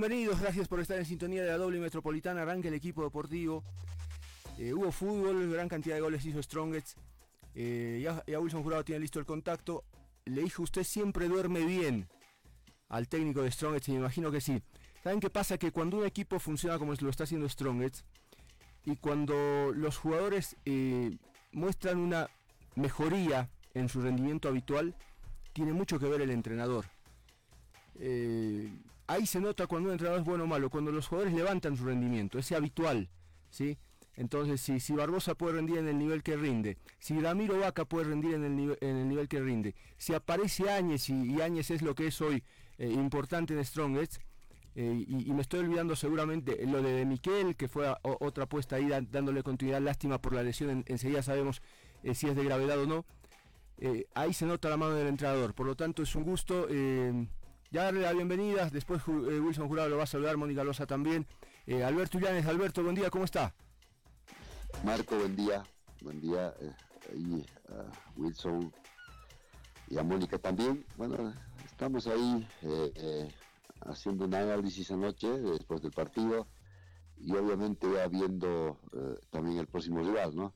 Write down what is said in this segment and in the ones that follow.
Bienvenidos, gracias por estar en sintonía de la doble metropolitana, arranca el equipo deportivo. Eh, hubo fútbol, gran cantidad de goles hizo Strongets. Eh, ya, Wilson Jurado tiene listo el contacto. Le dijo, usted siempre duerme bien al técnico de Strongets me imagino que sí. ¿Saben qué pasa? Que cuando un equipo funciona como lo está haciendo Strongets y cuando los jugadores eh, muestran una mejoría en su rendimiento habitual, tiene mucho que ver el entrenador. Ahí se nota cuando un entrenador es bueno o malo, cuando los jugadores levantan su rendimiento, ese habitual, ¿sí? Entonces, si, si Barbosa puede rendir en el nivel que rinde, si Ramiro Vaca puede rendir en el, nivel, en el nivel que rinde, si aparece Áñez y, Áñez es lo que es hoy eh, importante en Strongest, eh, y, me estoy olvidando seguramente lo de, Miquel, que fue otra apuesta ahí dándole continuidad, lástima por la lesión, enseguida sabemos si es de gravedad o no. ahí se nota la mano del entrenador, por lo tanto es un gusto ya darle la bienvenida, después eh, Wilson Jurado lo va a saludar, Mónica Loza también. Eh, Alberto Llanes, Alberto, buen día, ¿cómo está? Marco, buen día, buen día, eh, ahí Wilson y a Mónica también. Bueno, estamos ahí haciendo un análisis anoche después del partido y obviamente ya viendo también el próximo rival, ¿no?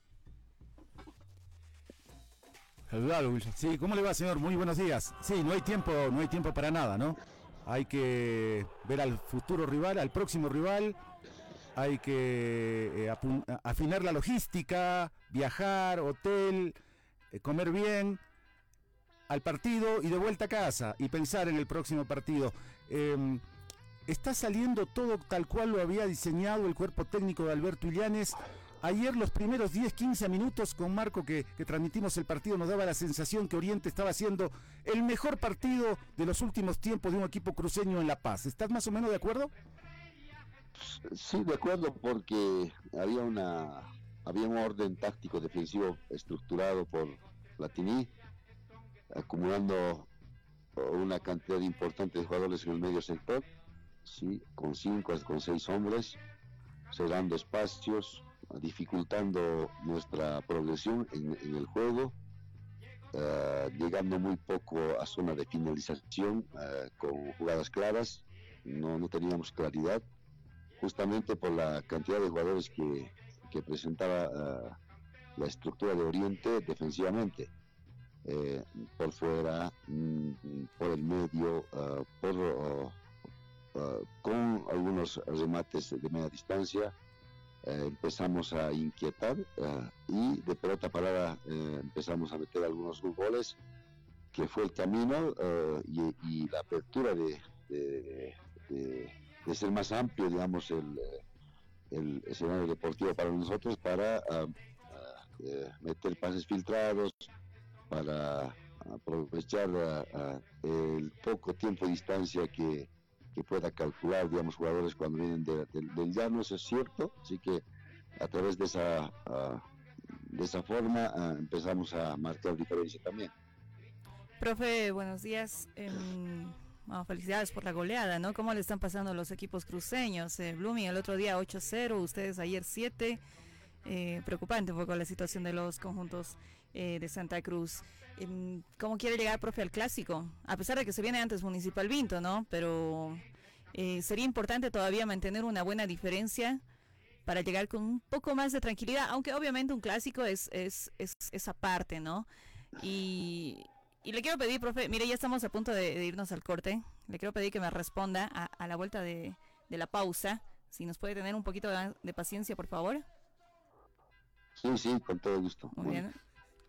Sí, ¿cómo le va, señor? Muy buenos días. Sí, no hay tiempo, no hay tiempo para nada, ¿no? Hay que ver al futuro rival, al próximo rival. Hay que eh, afinar la logística, viajar, hotel, eh, comer bien, al partido y de vuelta a casa y pensar en el próximo partido. Em, está saliendo todo tal cual lo había diseñado el cuerpo técnico de Alberto Illanes Ayer los primeros 10-15 minutos con Marco que, transmitimos el partido nos daba la sensación que Oriente estaba haciendo el mejor partido de los últimos tiempos de un equipo cruceño en La Paz. ¿Estás más o menos de acuerdo? Sí, de acuerdo porque había una había un orden táctico defensivo estructurado por Latini, acumulando una cantidad importante de jugadores en el medio sector, sí, con cinco, con seis hombres, cerrando espacios, dificultando nuestra progresión en, el juego, eh, llegando muy poco a zona de finalización eh, con jugadas claras, no, no teníamos claridad, justamente por la cantidad de jugadores que, que presentaba eh, la estructura de Oriente defensivamente. por fuera, mm, por el medio, por, con algunos remates de media distancia, eh, empezamos a inquietar eh, y de pelota parada eh, empezamos a meter algunos goles que fue el camino y, la apertura de, de, ser más amplio digamos el, el, escenario deportivo para nosotros para ah, ah, meter pases filtrados para aprovechar ah, el poco tiempo de distancia que, que pueda calcular, digamos, jugadores cuando vienen del llano, eso es cierto, así que a través de esa, ah, de esa forma ah, empezamos a marcar diferencia también. Profe, buenos días. Em, felicidades por la goleada, ¿no? ¿Cómo le están pasando los equipos cruceños? Eh, Blooming el otro día 8-0, ustedes ayer 7. Eh, preocupante un poco la situación de los conjuntos eh, de Santa Cruz. ¿Cómo quiere llegar, profe, al clásico? A pesar de que se viene antes Municipal Vinto, ¿no? Pero eh, sería importante todavía mantener una buena diferencia para llegar con un poco más de tranquilidad, aunque obviamente un clásico es, es, es esa parte, ¿no? Y, y, le quiero pedir, profe, mire, ya estamos a punto de, irnos al corte, le quiero pedir que me responda a, a la vuelta de, de, la pausa, si nos puede tener un poquito de paciencia, por favor. Sí, sí, con todo gusto. Muy bien.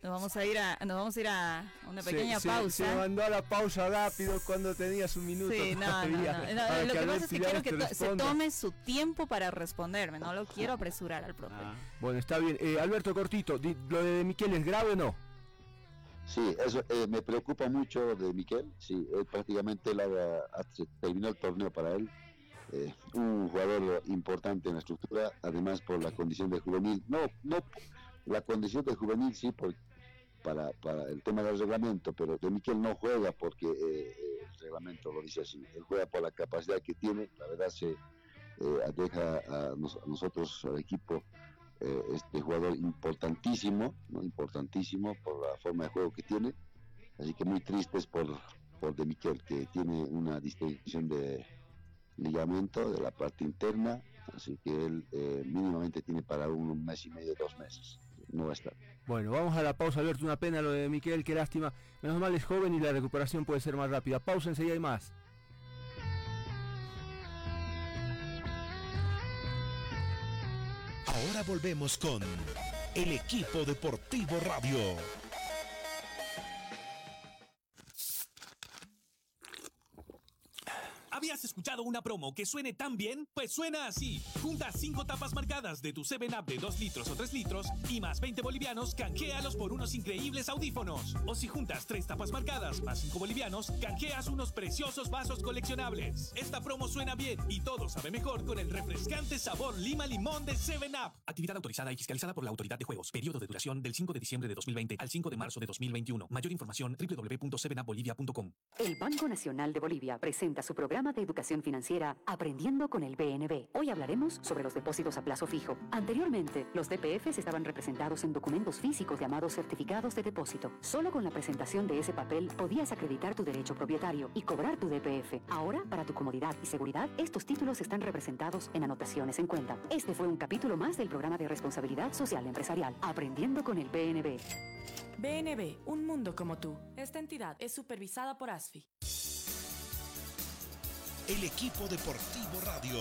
Nos vamos a ir a, nos vamos a ir a una pequeña pausa. Se, mandó a la pausa rápido cuando tenías un minuto. Sí, no, no, no, Lo que pasa es que quiero que se tome su tiempo para responderme. No lo quiero apresurar al profe. Ah. Bueno, está bien. Eh, Alberto Cortito, ¿lo de Miquel es grave o no? Sí, eso eh, me preocupa mucho de Miquel. Sí, prácticamente él terminó el torneo para él. Eh, un jugador importante en la estructura, además por la condición de juvenil. No, no, la condición de juvenil sí, por, para, para el tema del reglamento, pero de Miquel no juega porque eh, el reglamento lo dice así. Él juega por la capacidad que tiene. La verdad se deja a, nosotros, al equipo, eh, este jugador importantísimo, ¿no? importantísimo por la forma de juego que tiene. Así que muy tristes por, por De Miquel, que tiene una distinción de ligamento de la parte interna, así que él eh, mínimamente tiene para un mes y medio, dos meses. No va a estar. Bueno, vamos a la pausa, Alberto. Una pena lo de Miquel, qué lástima. Menos mal es joven y la recuperación puede ser más rápida. Pausa, enseguida hay más. Ahora volvemos con el equipo deportivo radio. ¿Habías escuchado una promo que suene tan bien? Pues suena así. Junta 5 tapas marcadas de tu 7-Up de 2 litros o 3 litros y más 20 bolivianos, canjealos por unos increíbles audífonos. O si juntas 3 tapas marcadas más 5 bolivianos, canjeas unos preciosos vasos coleccionables. Esta promo suena bien y todo sabe mejor con el refrescante sabor lima limón de 7-Up. Actividad autorizada y fiscalizada por la Autoridad de Juegos. Periodo de duración del 5 de diciembre de 2020 al 5 de marzo de 2021. Mayor información www.7upbolivia.com. El Banco Nacional de Bolivia presenta su programa de educación financiera Aprendiendo con el BNB. Hoy hablaremos sobre los depósitos a plazo fijo. Anteriormente, los DPFs estaban representados en documentos físicos llamados certificados de depósito. Solo con la presentación de ese papel podías acreditar tu derecho propietario y cobrar tu DPF. Ahora, para tu comodidad y seguridad, estos títulos están representados en anotaciones en cuenta. Este fue un capítulo más del programa de responsabilidad social empresarial Aprendiendo con el BNB. BNB, un mundo como tú. Esta entidad es supervisada por ASFI el equipo deportivo radio.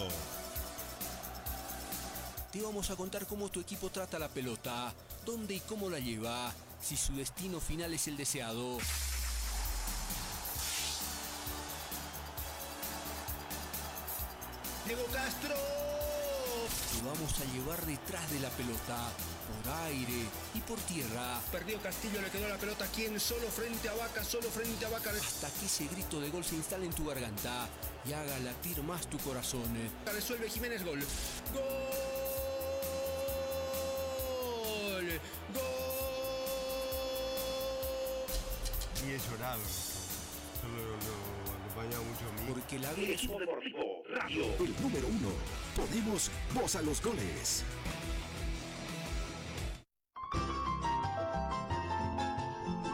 Te vamos a contar cómo tu equipo trata la pelota, dónde y cómo la lleva, si su destino final es el deseado. Vamos a llevar detrás de la pelota por aire y por tierra. Perdió Castillo, le quedó la pelota quien solo frente a Vaca, solo frente a Vaca. Hasta que ese grito de gol se instale en tu garganta y haga latir más tu corazón. Resuelve Jiménez gol. ¡Gol! ¡Gol! Y he llorado. Solo lo, acompaña mucho a mí. Porque la El equipo deportivo radio. El número uno. Ponemos voz a los goles.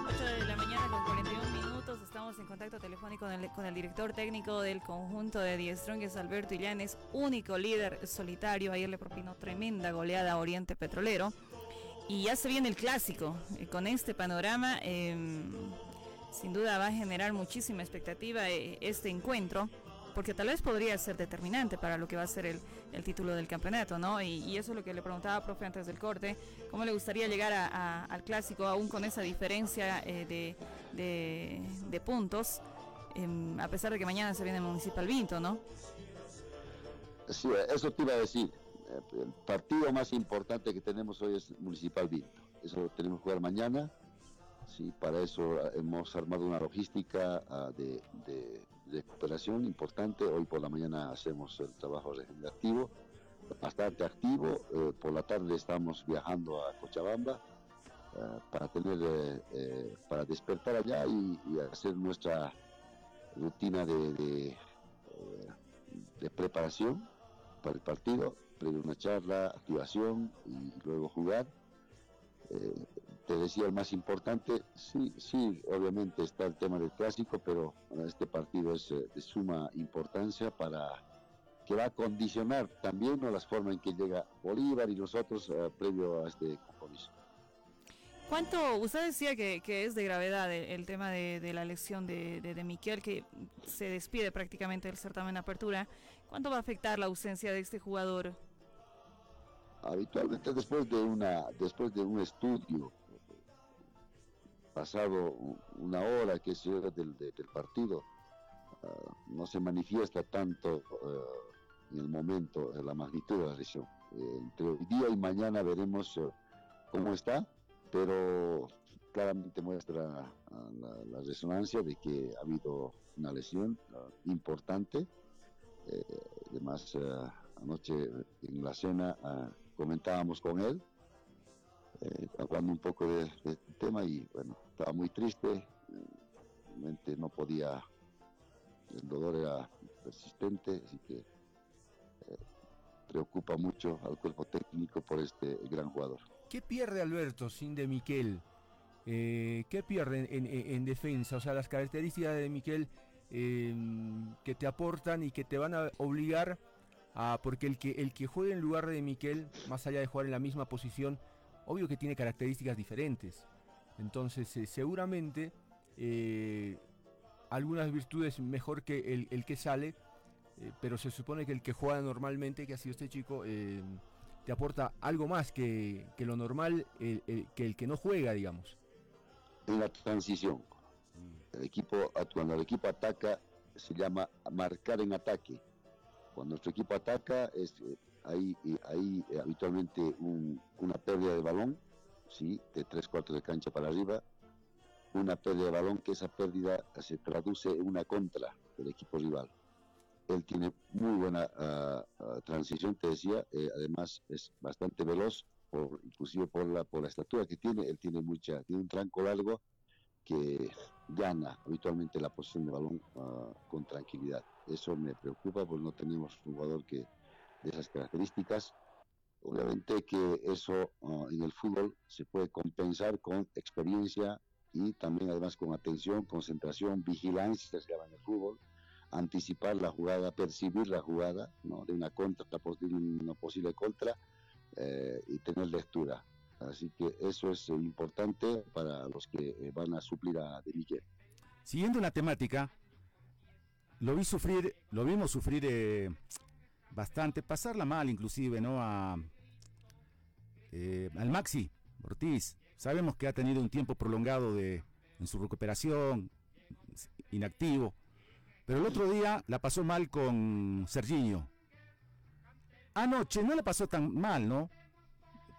8 de la mañana con 41 minutos. Estamos en contacto telefónico con el, con el director técnico del conjunto de Die Strongest, Alberto Illanes, único líder solitario. Ayer le propinó tremenda goleada a Oriente Petrolero. Y ya se viene el clásico. Eh, con este panorama, em, sin duda va a generar muchísima expectativa eh, este encuentro porque tal vez podría ser determinante para lo que va a ser el, el título del campeonato, ¿no? Y, eso es lo que le preguntaba, profe, antes del corte, ¿cómo le gustaría llegar a, al clásico aún con esa diferencia eh, de, de, puntos, eh, a pesar de que mañana se viene Municipal Vinto, ¿no? Sí, eso te iba a decir. El partido más importante que tenemos hoy es Municipal Vinto. Eso lo tenemos que jugar mañana. Sí, para eso hemos armado una logística uh, de, de importante. Hoy por la mañana hacemos el trabajo regenerativo, bastante activo. Eh, por la tarde estamos viajando a Cochabamba eh, para tener, eh, eh para despertar allá y, hacer nuestra rutina de, preparación para el partido, previo una charla, activación y luego jugar. Te decía el más importante, sí, sí, obviamente está el tema del clásico, pero este partido es eh, de suma importancia para que va a condicionar también ¿no? las formas en que llega Bolívar y nosotros uh, previo a este compromiso. ¿Cuánto, usted decía que, que es de gravedad el, el tema de, de, la elección de, de, de Miquel, que se despide prácticamente del certamen de apertura, ¿cuánto va a afectar la ausencia de este jugador? Habitualmente después de una después de un estudio pasado una hora que se del, del, partido, uh, no se manifiesta tanto uh, en el momento la magnitud de la lesión. Eh, entre hoy día y mañana veremos uh, cómo está, pero claramente muestra la, resonancia de que ha habido una lesión importante. además, anoche en la cena comentábamos con él, hablando un poco de, este tema y bueno, estaba muy triste, realmente no podía, el dolor era persistente, así que preocupa mucho al cuerpo técnico por este gran jugador. ¿Qué pierde Alberto sin de Miquel? Eh, ¿Qué pierde en, defensa? O sea, las características de Miquel em, que te aportan y que te van a obligar a. Porque el que, el que juegue en lugar de Miquel, más allá de jugar en la misma posición, obvio que tiene características diferentes. Entonces, eh, seguramente eh, algunas virtudes mejor que el, el que sale eh, pero se supone que el que juega normalmente, que ha sido este chico, te aporta algo más que, lo normal, que el que no juega, digamos. En la transición, el equipo, cuando el equipo ataca, se llama marcar en ataque. Cuando nuestro equipo ataca, es, hay, eh, hay habitualmente una pérdida de balón, ¿sí? de tres cuartos de cancha para arriba, una pérdida de balón que esa pérdida se traduce en una contra del equipo rival él tiene muy buena ah, ah, transición, te decía, eh, además es bastante veloz, por, inclusive por la, por la estatura que tiene, él tiene mucha, tiene un tranco largo que gana habitualmente la posición de balón ah, con tranquilidad. Eso me preocupa porque no tenemos un jugador que de esas características. Obviamente que eso en el fútbol se puede compensar con experiencia y también además con atención, concentración, vigilancia, se llama en el fútbol, anticipar la jugada, percibir la jugada ¿no? de una contra, una posible contra eh, y tener lectura. Así que eso es importante para los que eh, van a suplir a De Miguel. Siguiendo la temática, lo vi sufrir, lo vimos sufrir eh, bastante, pasarla mal inclusive, ¿no? A, al Maxi Ortiz. Sabemos que ha tenido un tiempo prolongado de, en su recuperación, inactivo. Pero el otro día la pasó mal con Serginho. Anoche no la pasó tan mal, ¿no?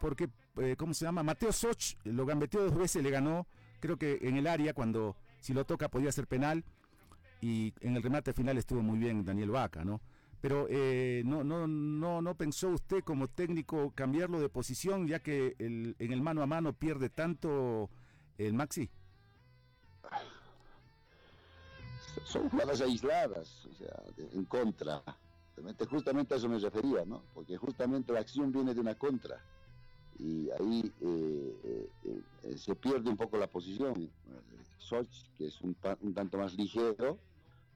Porque, eh, ¿cómo se llama? Mateo Soch lo gambeteó dos veces, le ganó, creo que en el área, cuando si lo toca podía ser penal. Y en el remate final estuvo muy bien Daniel Vaca, ¿no? Pero eh, no, no, no, no pensó usted como técnico cambiarlo de posición, ya que en el mano a mano pierde tanto el Maxi son jugadas aisladas, o sea, en contra. Justamente a eso me refería, ¿no? Porque justamente la acción viene de una contra. Y ahí eh, eh, eh, se pierde un poco la posición. Soch, que es un, tanto más ligero,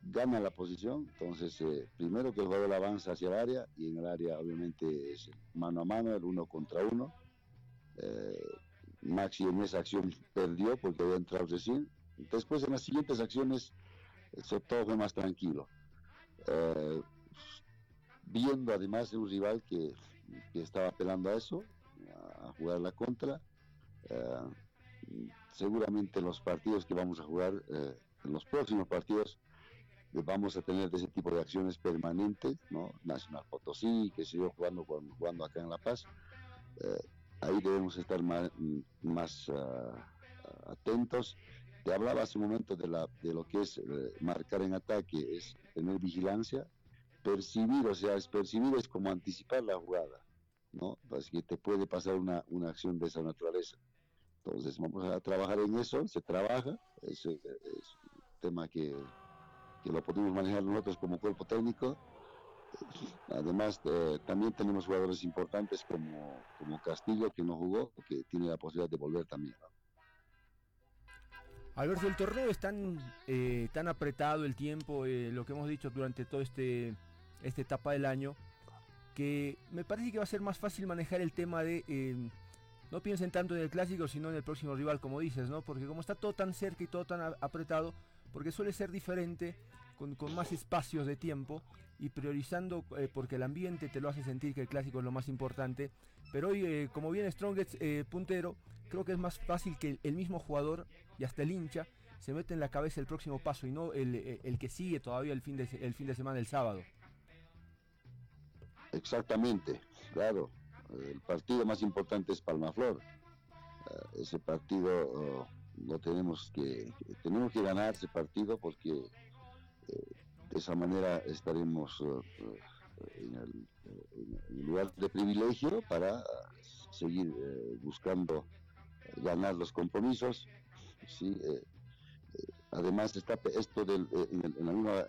gana la posición. Entonces, primero que el jugador avanza hacia el área, y en el área obviamente es mano a mano, el uno contra uno. Maxi en esa acción perdió porque había entrado recién. Después en las siguientes acciones todo fue más tranquilo. Eh, viendo además de un rival que, estaba apelando a eso, a jugar la contra, eh, seguramente en los partidos que vamos a jugar, eh, en los próximos partidos, vamos a tener ese tipo de acciones permanentes, ¿no? Nacional Potosí, que sigo jugando, jugando acá en La Paz. ahí debemos estar más, más ah, atentos te hablaba hace un momento de, la, de lo que es eh, marcar en ataque, es tener vigilancia, percibir, o sea, es percibir es como anticipar la jugada, ¿no? Así que te puede pasar una, una acción de esa naturaleza. Entonces vamos a trabajar en eso, se trabaja, es, un tema que, que, lo podemos manejar nosotros como cuerpo técnico. Además, eh, también tenemos jugadores importantes como, como Castillo, que no jugó, que tiene la posibilidad de volver también. Alberto, el torneo es tan, eh, tan apretado el tiempo, eh, lo que hemos dicho durante toda este, esta etapa del año, que me parece que va a ser más fácil manejar el tema de... Eh, no piensen tanto en el clásico, sino en el próximo rival, como dices, ¿no? Porque como está todo tan cerca y todo tan apretado, porque suele ser diferente, con, más espacios de tiempo y priorizando, porque el ambiente te lo hace sentir que el clásico es lo más importante. Pero hoy, como viene Strongest puntero, creo que es más fácil que el mismo jugador y hasta el hincha se mete en la cabeza el próximo paso y no el, eh, que sigue todavía el fin, de, el fin de semana, el sábado. Exactamente, claro. El partido más importante es Palmaflor. Eh, ese partido oh, lo tenemos que tenemos que ganar ese partido porque de esa manera estaremos en el, lugar de privilegio para seguir buscando ganar los compromisos. ¿sí? además está esto del, en, la misma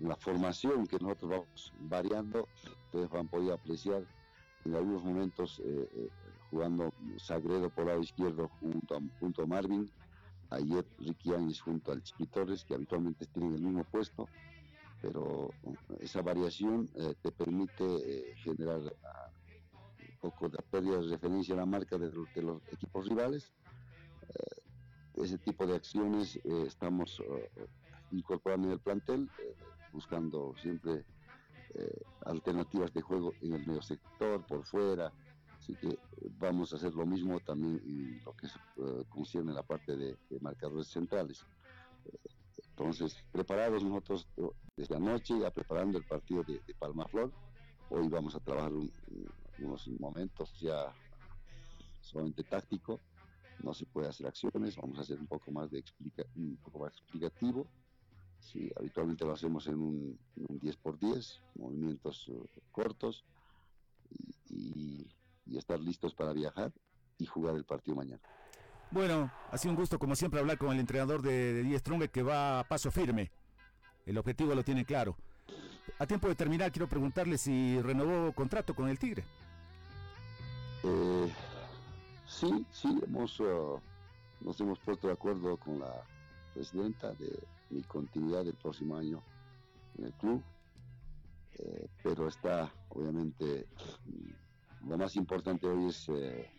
en la formación que nosotros vamos variando, ustedes van a poder apreciar en algunos momentos eh, eh, jugando Sagredo por lado izquierdo junto a, junto a Marvin, ayer Ricky Áñez junto al Chiquitores, que habitualmente tienen el mismo puesto, pero esa variación eh, te permite generar ah, un poco de pérdida de referencia a la marca de, los equipos rivales. ese tipo de acciones estamos incorporando en el plantel buscando siempre eh, alternativas de juego en el medio sector, por fuera. Así que vamos a hacer lo mismo también en lo que uh, concierne la parte de, marcadores centrales. entonces, preparados nosotros desde anoche, ya preparando el partido de, Palma Flor. Hoy vamos a trabajar unos momentos ya solamente táctico. No se puede hacer acciones, vamos a hacer un poco más de explica, un poco más explicativo Sí, habitualmente lo hacemos en un, 10x10, movimientos eh, cortos y, estar listos para viajar y jugar el partido mañana. Bueno, ha sido un gusto como siempre hablar con el entrenador de, de Die Strong que va a paso firme. El objetivo lo tiene claro. A tiempo de terminar, quiero preguntarle si renovó contrato con el Tigre. Eh, sí, sí, hemos, uh, nos hemos puesto de acuerdo con la presidenta de, mi continuidad del próximo año en el club. Eh, pero está, obviamente, lo más importante hoy es eh,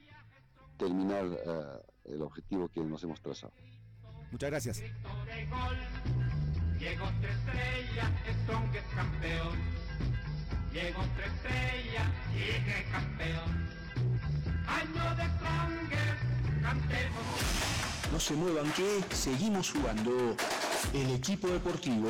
terminar eh, el objetivo que nos hemos trazado. Muchas gracias. Llegó tres estrellas, Strong es campeón. Llegó tres estrellas, llegue campeón. Año de Strongest, cantemos. No se muevan que seguimos jugando el equipo deportivo.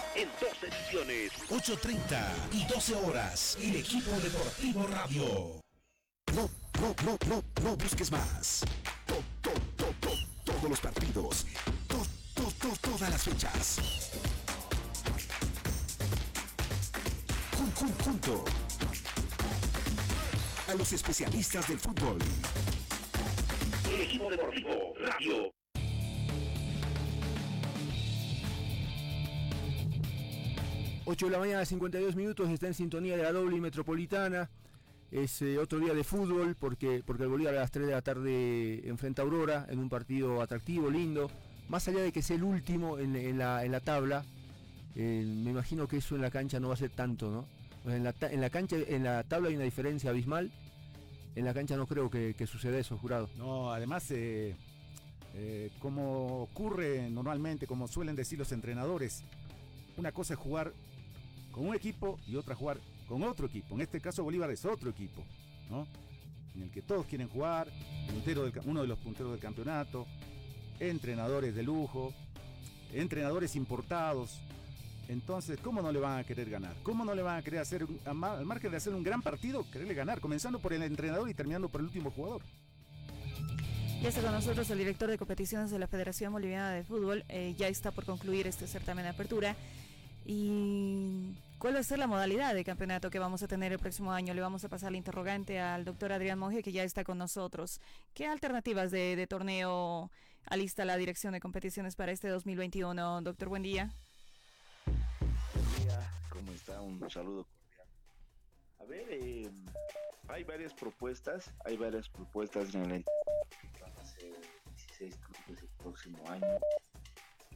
En dos ediciones, 8.30 y 12 horas, el equipo deportivo Radio. No, no, no, no, no busques más. todos los partidos, todas las fechas. junto a los especialistas del fútbol. El equipo deportivo Radio. Ocho de la mañana, 52 minutos, está en sintonía de la doble metropolitana. Es eh, otro día de fútbol porque, porque el Bolívar a las 3 de la tarde enfrenta a Aurora en un partido atractivo, lindo. Más allá de que sea el último en, la, tabla, eh, me imagino que eso en la cancha no va a ser tanto, ¿no? En la, en la cancha, en la tabla hay una diferencia abismal en la cancha no creo que, suceda eso, jurado. No, además, eh, como ocurre normalmente, como suelen decir los entrenadores, una cosa es jugar con un equipo y otra jugar con otro equipo. En este caso Bolívar es otro equipo, ¿no? En el que todos quieren jugar, uno de los punteros del campeonato, entrenadores de lujo, entrenadores importados, entonces, ¿cómo no le van a querer ganar? ¿Cómo no le van a querer hacer, al margen de hacer un gran partido, quererle ganar? Comenzando por el entrenador y terminando por el último jugador. Ya está con nosotros el director de competiciones de la Federación Boliviana de Fútbol. Eh, ya está por concluir este certamen de apertura. Y ¿Cuál va a ser la modalidad de campeonato que vamos a tener el próximo año? Le vamos a pasar la interrogante al doctor Adrián Monge, que ya está con nosotros. ¿Qué alternativas de, torneo alista la dirección de competiciones para este 2021? Doctor, buen día. Buen día, ¿cómo está? Un saludo cordial. A ver, eh, hay varias propuestas, hay varias propuestas en el van a ser 16 clubes el próximo año.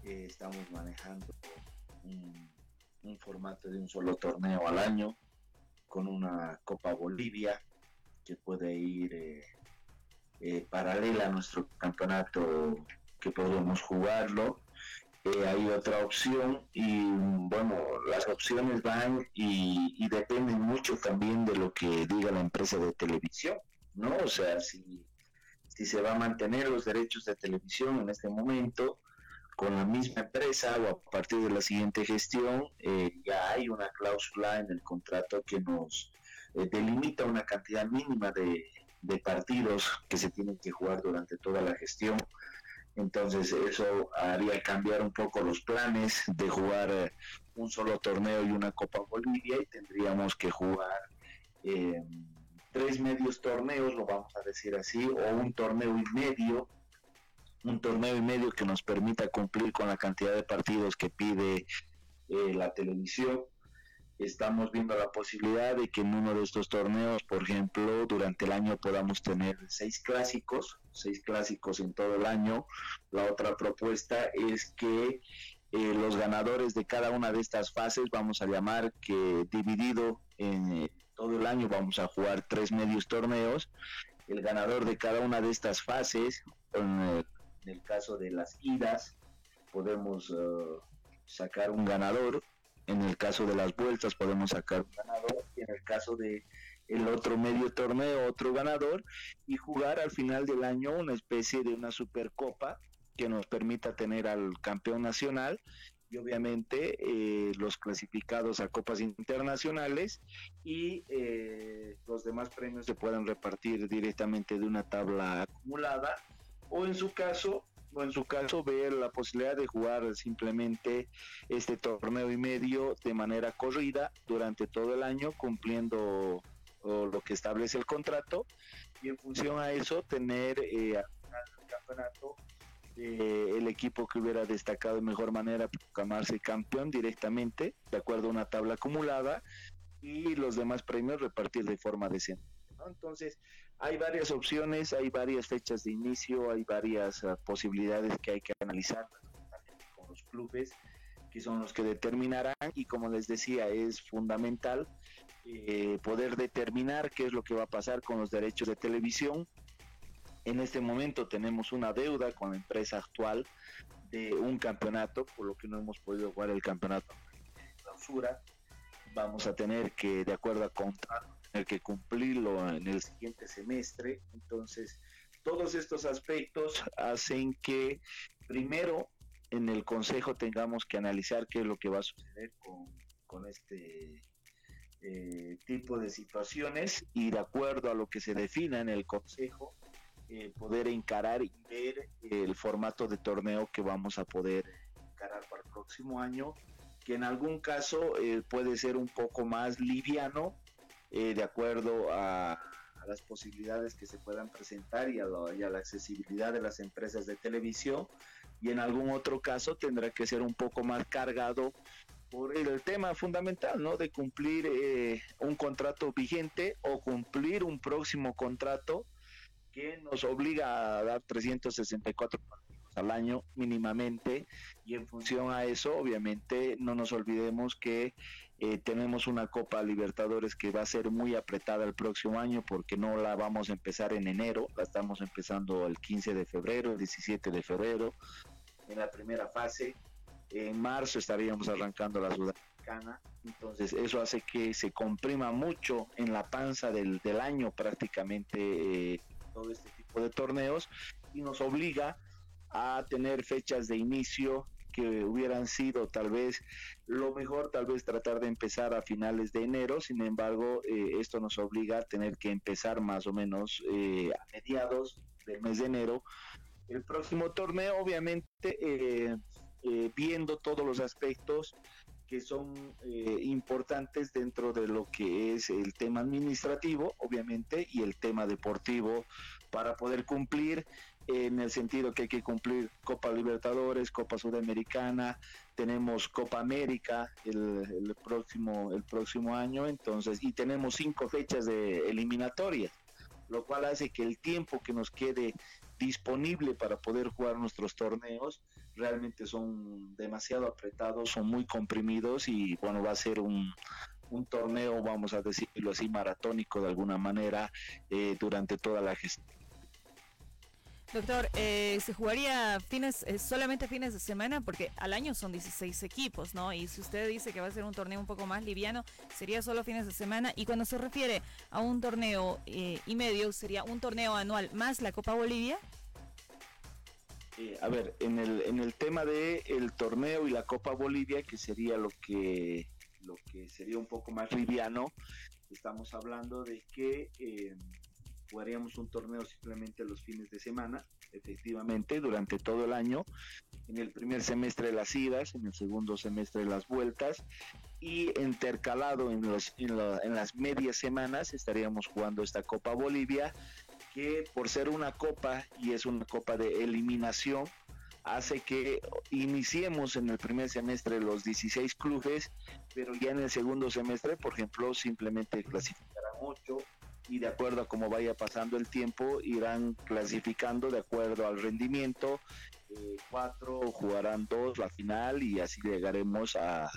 Eh, estamos manejando un, formato de un solo torneo al año con una Copa Bolivia que puede ir eh, eh, paralela a nuestro campeonato que podemos jugarlo. Eh, hay otra opción y bueno, las opciones van y, y, dependen mucho también de lo que diga la empresa de televisión, ¿no? O sea, si, si se va a mantener los derechos de televisión en este momento con la misma empresa o a partir de la siguiente gestión, eh, ya hay una cláusula en el contrato que nos eh, delimita una cantidad mínima de, partidos que se tienen que jugar durante toda la gestión. Entonces eso haría cambiar un poco los planes de jugar eh, un solo torneo y una Copa Bolivia y tendríamos que jugar eh, tres medios torneos, lo vamos a decir así, o un torneo y medio, un torneo y medio que nos permita cumplir con la cantidad de partidos que pide eh, la televisión estamos viendo la posibilidad de que en uno de estos torneos, por ejemplo, durante el año podamos tener seis clásicos, seis clásicos en todo el año. La otra propuesta es que eh, los ganadores de cada una de estas fases, vamos a llamar que dividido en eh, todo el año vamos a jugar tres medios torneos. El ganador de cada una de estas fases, en el caso de las idas, podemos uh, sacar un ganador. En el caso de las vueltas podemos sacar un ganador. En el caso de el otro medio torneo otro ganador. Y jugar al final del año una especie de una supercopa que nos permita tener al campeón nacional y obviamente eh, los clasificados a copas internacionales y eh, los demás premios se puedan repartir directamente de una tabla acumulada o en su caso o en su caso ver la posibilidad de jugar simplemente este torneo y medio de manera corrida durante todo el año cumpliendo lo que establece el contrato y en función a eso tener eh, al final del campeonato eh, el equipo que hubiera destacado de mejor manera proclamarse campeón directamente de acuerdo a una tabla acumulada y los demás premios repartir de forma decente ¿no? entonces hay varias opciones, hay varias fechas de inicio, hay varias uh, posibilidades que hay que analizar con los clubes, que son los que determinarán y como les decía, es fundamental eh, poder determinar qué es lo que va a pasar con los derechos de televisión. En este momento tenemos una deuda con la empresa actual de un campeonato, por lo que no hemos podido jugar el campeonato de clausura. Vamos a tener que, de acuerdo a contrato, que cumplirlo en el siguiente semestre. Entonces, todos estos aspectos hacen que primero en el Consejo tengamos que analizar qué es lo que va a suceder con, con este eh, tipo de situaciones y de acuerdo a lo que se defina en el Consejo, eh, poder encarar y ver el formato de torneo que vamos a poder encarar para el próximo año, que en algún caso eh, puede ser un poco más liviano eh, de acuerdo a, a, las posibilidades que se puedan presentar y a, la accesibilidad de las empresas de televisión y en algún otro caso tendrá que ser un poco más cargado por el tema fundamental, ¿no? De cumplir eh, un contrato vigente o cumplir un próximo contrato que nos obliga a dar 364 partidos al año mínimamente y en función a eso obviamente no nos olvidemos que eh, tenemos una Copa Libertadores que va a ser muy apretada el próximo año porque no la vamos a empezar en enero, la estamos empezando el 15 de febrero, el 17 de febrero en la primera fase. En marzo estaríamos arrancando la Sudamericana, entonces eso hace que se comprima mucho en la panza del, del año prácticamente eh, todo este tipo de torneos y nos obliga a tener fechas de inicio que hubieran sido tal vez lo mejor, tal vez tratar de empezar a finales de enero, sin embargo, eh, esto nos obliga a tener que empezar más o menos eh, a mediados del mes de enero. El próximo torneo, obviamente, eh, viendo todos los aspectos que son eh, importantes dentro de lo que es el tema administrativo, obviamente, y el tema deportivo para poder cumplir en el sentido que hay que cumplir Copa Libertadores, Copa Sudamericana, tenemos Copa América el, próximo el próximo año, entonces y tenemos cinco fechas de eliminatorias, lo cual hace que el tiempo que nos quede disponible para poder jugar nuestros torneos realmente son demasiado apretados, son muy comprimidos y bueno, va a ser un, un torneo, vamos a decirlo así, maratónico de alguna manera eh, durante toda la gestión. Doctor, eh, ¿se jugaría fines, eh, solamente fines de semana? Porque al año son 16 equipos, ¿no? Y si usted dice que va a ser un torneo un poco más liviano, sería solo fines de semana. Y cuando se refiere a un torneo y medio, ¿sería un torneo anual más la Copa Bolivia? Eh, a ver, en el, en el tema de el torneo y la Copa Bolivia, que sería lo que, lo que sería un poco más liviano, estamos hablando de que eh, jugaríamos un torneo simplemente los fines de semana, efectivamente, durante todo el año, en el primer semestre las idas, en el segundo semestre las vueltas, y intercalado en, los, en, en las medias semanas estaríamos jugando esta Copa Bolivia que por ser una copa y es una copa de eliminación, hace que iniciemos en el primer semestre los 16 clubes, pero ya en el segundo semestre, por ejemplo, simplemente clasificarán 8 y de acuerdo a cómo vaya pasando el tiempo, irán clasificando de acuerdo al rendimiento. Eh, cuatro jugarán dos la final y así llegaremos a,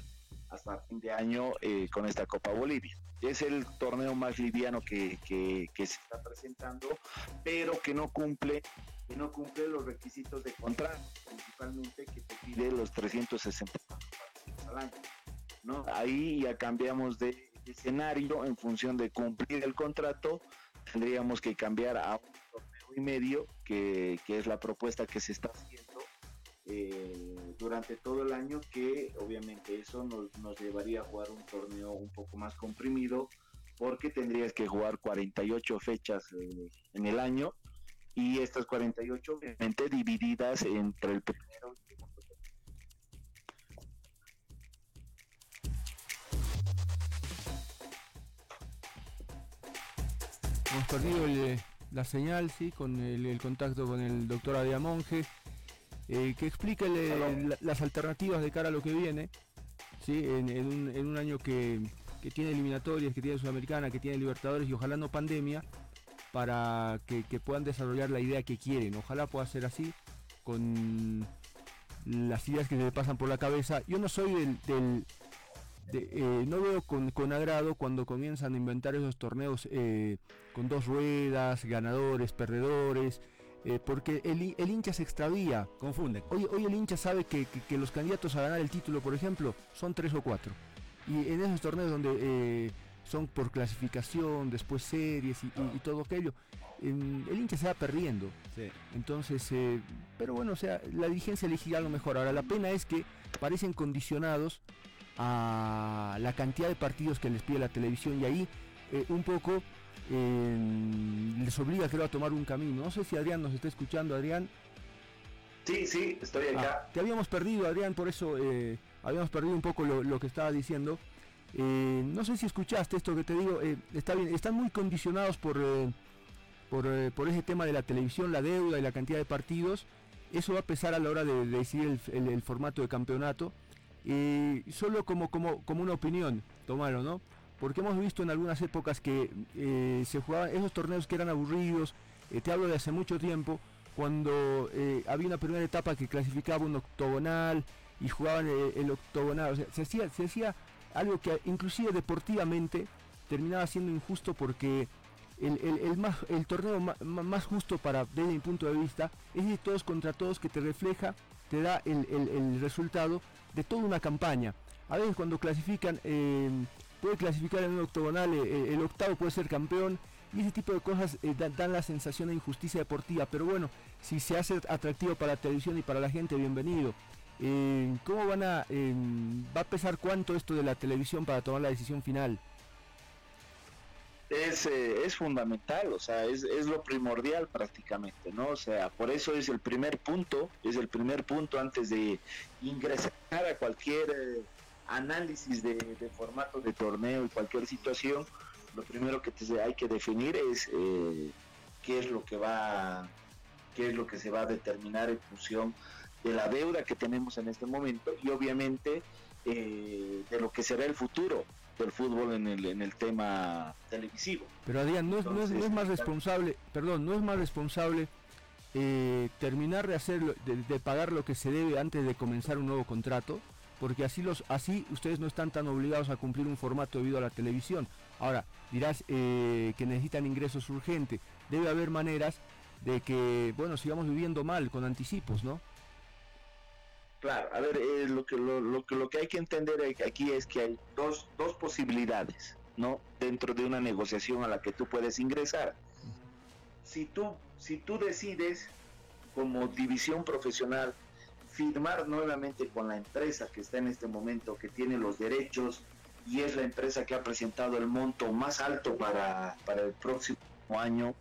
hasta fin de año eh, con esta Copa Bolivia. Es el torneo más liviano que, que, se está presentando, pero que no cumple que no cumple los requisitos de contrato, principalmente que te pide los 360 partidos al año. ¿no? Ahí ya cambiamos de escenario en función de cumplir el contrato, tendríamos que cambiar a un torneo y medio, que, que es la propuesta que se está haciendo eh, durante todo el año que obviamente eso nos, nos, llevaría a jugar un torneo un poco más comprimido porque tendrías que jugar 48 fechas eh, en el año y estas 48 obviamente divididas entre el Perdido la señal, sí, con el, contacto con el doctor Adia Monge. Eh, que explique las alternativas de cara a lo que viene, ¿sí? en, un, año que, tiene eliminatorias, que tiene Sudamericana, que tiene Libertadores y ojalá no pandemia, para que, puedan desarrollar la idea que quieren. Ojalá pueda ser así, con las ideas que se le pasan por la cabeza. Yo no soy del... Eh, no veo con, agrado cuando comienzan a inventar esos torneos eh, con dos ruedas, ganadores, perdedores, eh, porque el, el, hincha se extravía. Confunden. Hoy, hoy el hincha sabe que, los candidatos a ganar el título, por ejemplo, son tres o cuatro. Y en esos torneos donde son por clasificación, después series y, todo aquello, el hincha se va perdiendo. Entonces, pero bueno, o sea, la dirigencia elegirá lo mejor. Ahora, la pena es que parecen condicionados a la cantidad de partidos que les pide la televisión y ahí un poco les obliga creo a tomar un camino. No sé si Adrián nos está escuchando, Adrián. Sí, sí, estoy ah, acá. te habíamos perdido, Adrián, por eso eh, habíamos perdido un poco lo, que estaba diciendo. Eh, no sé si escuchaste esto que te digo, eh, está bien, están muy condicionados por, por, ese tema de la televisión, la deuda y la cantidad de partidos. Eso va a pesar a la hora de, decidir el, formato de campeonato. Solo como, como, como una opinión, tomarlo, ¿no? porque hemos visto en algunas épocas que eh, se jugaban esos torneos que eran aburridos, eh, te hablo de hace mucho tiempo, cuando eh, había una primera etapa que clasificaba un octogonal y jugaban el octogonal, se hacía, se hacía algo que inclusive deportivamente terminaba siendo injusto porque el, más, el torneo más, justo para desde mi punto de vista es de todos contra todos que te refleja, te da el, el resultado de toda una campaña. A veces cuando clasifican puede clasificar en un octogonal, eh, eh, el octavo puede ser campeón y ese tipo de cosas eh, dan, la sensación de injusticia deportiva. Pero bueno, si se hace atractivo para la televisión y para la gente, bienvenido. ¿Cómo van a, va a pesar cuánto esto de la televisión para tomar la decisión final? Es, es fundamental, o sea, es, es lo primordial prácticamente, ¿no? O sea, por eso es el primer punto, es el primer punto antes de ingresar a cualquier análisis de, de formato de torneo y cualquier situación, lo primero que te hay que definir es eh, qué es lo que va, qué es lo que se va a determinar en función de la deuda que tenemos en este momento y obviamente eh, de lo que será el futuro del fútbol en el, en el tema televisivo. Pero Adrián, no es, no es, no es más responsable, perdón, no es más responsable eh, terminar de hacer de pagar lo que se debe antes de comenzar un nuevo contrato, porque así los así ustedes no están tan obligados a cumplir un formato debido a la televisión. Ahora dirás eh, que necesitan ingresos urgentes. Debe haber maneras de que bueno sigamos viviendo mal con anticipos, ¿no? Claro, a ver, eh, lo, que, lo, lo lo que hay que entender aquí es que hay dos, dos posibilidades, ¿no? Dentro de una negociación a la que tú puedes ingresar. Si tú, si tú decides como división profesional firmar nuevamente con la empresa que está en este momento, que tiene los derechos y es la empresa que ha presentado el monto más alto para, para el próximo año,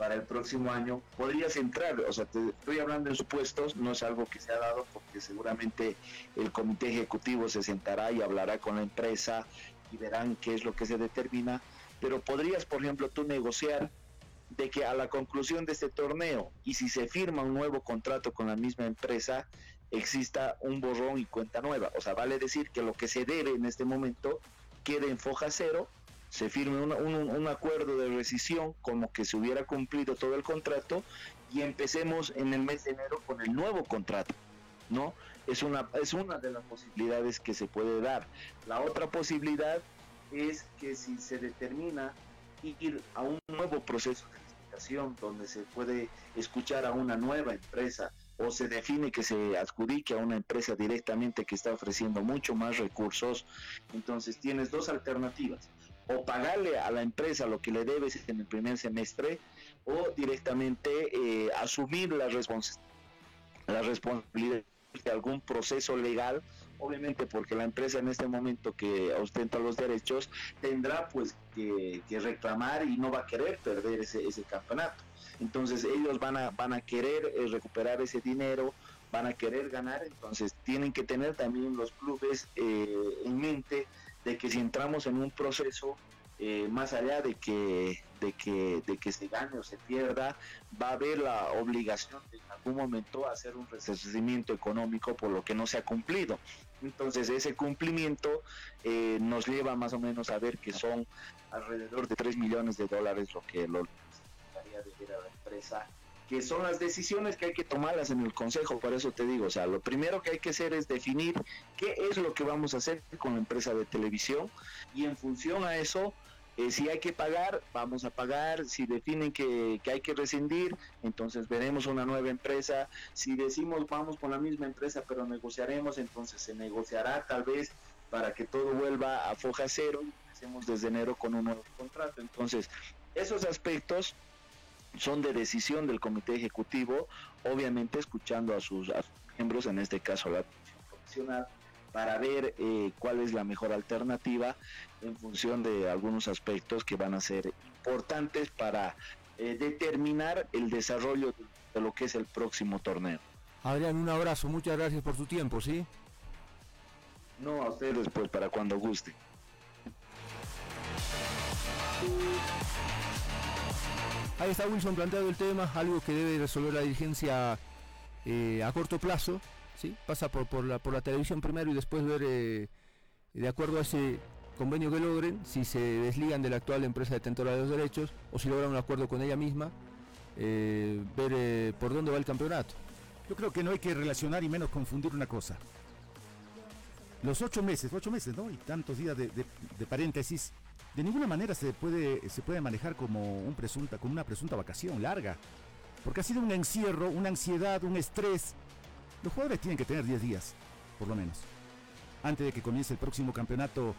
para el próximo año, podrías entrar, o sea, te estoy hablando en supuestos, no es algo que se ha dado porque seguramente el comité ejecutivo se sentará y hablará con la empresa y verán qué es lo que se determina, pero podrías, por ejemplo, tú negociar de que a la conclusión de este torneo y si se firma un nuevo contrato con la misma empresa, exista un borrón y cuenta nueva. O sea, vale decir que lo que se debe en este momento quede en foja cero, se firme un, un acuerdo de rescisión como que se hubiera cumplido todo el contrato y empecemos en el mes de enero con el nuevo contrato. ¿no? Es una, es una de las posibilidades que se puede dar. La otra posibilidad es que si se determina ir a un nuevo proceso de licitación donde se puede escuchar a una nueva empresa o se define que se adjudique a una empresa directamente que está ofreciendo mucho más recursos, entonces tienes dos alternativas. O pagarle a la empresa lo que le debes en el primer semestre o directamente eh, asumir la, respons- la responsabilidad de algún proceso legal, obviamente porque la empresa en este momento que ostenta los derechos tendrá pues que, que reclamar y no va a querer perder ese, ese campeonato. Entonces ellos van a, van a querer eh, recuperar ese dinero, van a querer ganar, entonces tienen que tener también los clubes eh, en mente de que si entramos en un proceso eh, más allá de que, de, que, de que se gane o se pierda, va a haber la obligación de en algún momento hacer un resarcimiento económico por lo que no se ha cumplido. Entonces ese cumplimiento eh, nos lleva más o menos a ver que son alrededor de 3 millones de dólares lo que lo necesitaría de a la empresa que son las decisiones que hay que tomarlas en el consejo, por eso te digo, o sea, lo primero que hay que hacer es definir qué es lo que vamos a hacer con la empresa de televisión y en función a eso, eh, si hay que pagar, vamos a pagar, si definen que, que hay que rescindir, entonces veremos una nueva empresa, si decimos vamos con la misma empresa pero negociaremos, entonces se negociará tal vez para que todo vuelva a foja cero y empecemos desde enero con un nuevo contrato, entonces esos aspectos son de decisión del comité ejecutivo, obviamente escuchando a sus, a sus miembros, en este caso la comisión profesional, para ver eh, cuál es la mejor alternativa en función de algunos aspectos que van a ser importantes para eh, determinar el desarrollo de, de lo que es el próximo torneo. Adrián, un abrazo, muchas gracias por tu tiempo, ¿sí? No a ustedes, pues para cuando guste. Ahí está Wilson planteado el tema, algo que debe resolver la dirigencia eh, a corto plazo, ¿sí? Pasa por, por, la, televisión primero y después ver, eh, de acuerdo a ese convenio que logren, si se desligan de la actual empresa detentora de los derechos o si logran un acuerdo con ella misma, eh, ver por dónde va el campeonato. Yo creo que no hay que relacionar y menos confundir una cosa. Los ocho meses, ocho meses, ¿no? Y tantos días de- de paréntesis, de ninguna manera se puede, se puede manejar como, una presunta vacación larga. Porque ha sido un encierro, una ansiedad, un estrés. Los jugadores tienen que tener 10 días, por lo menos, antes de que comience el próximo campeonato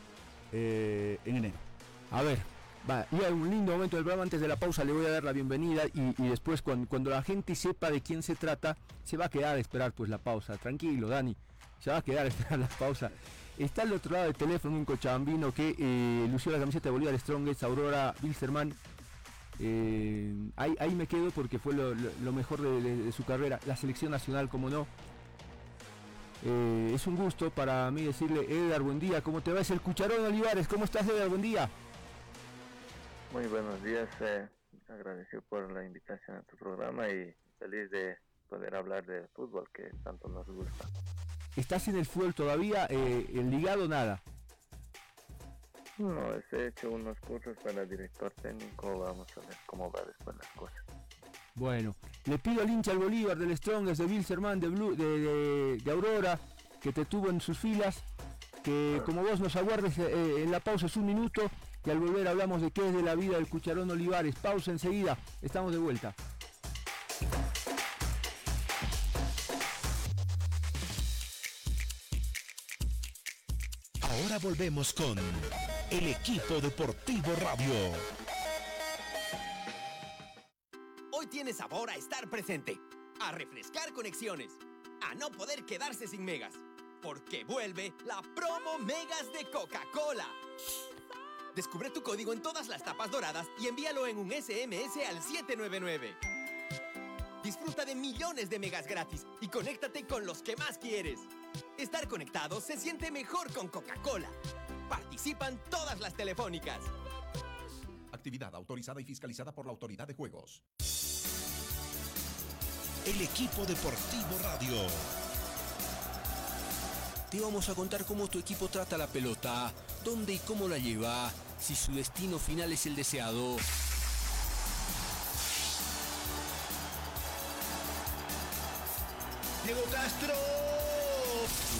eh, en enero. A ver, va, y hay un lindo momento del programa. Antes de la pausa le voy a dar la bienvenida y, después cuando, cuando la gente sepa de quién se trata, se va a quedar a esperar pues la pausa. Tranquilo, Dani, se va a quedar a esperar la pausa. Está al otro lado del teléfono un cochabambino que eh, lució la camiseta de Bolívar Strongest, Aurora Wilstermann. Eh, ahí, ahí me quedo porque fue lo, mejor de su carrera. La selección nacional, como no. Eh, es un gusto para mí decirle, Edgar, buen día, ¿cómo te va? Es el Cucharón Olivares, ¿cómo estás, Edgar? Buen día. Muy buenos días, eh, agradecido por la invitación a tu programa y feliz de poder hablar de fútbol que tanto nos gusta. ¿Estás en el fútbol todavía? Eh, ¿El ligado nada? No, he hecho unos cursos para director técnico, vamos a ver cómo va después las cosas. Bueno, le pido al hincha al Bolívar del Strongest, de Bilzerman, de, Blue, de, de, de, Aurora, que te tuvo en sus filas, que como vos nos aguardes eh, en la pausa es un minuto y al volver hablamos de qué es de la vida del Cucharón Olivares. Pausa enseguida, estamos de vuelta. Ahora volvemos con el equipo deportivo radio. Hoy tiene sabor a estar presente, a refrescar conexiones, a no poder quedarse sin megas, porque vuelve la promo Megas de Coca-Cola. Descubre tu código en todas las tapas doradas y envíalo en un SMS al 799. Disfruta de millones de megas gratis y conéctate con los que más quieres. Estar conectado se siente mejor con Coca-Cola. Participan todas las telefónicas. Actividad autorizada y fiscalizada por la Autoridad de Juegos. El equipo deportivo radio. Te vamos a contar cómo tu equipo trata la pelota, dónde y cómo la lleva, si su destino final es el deseado. Diego Castro.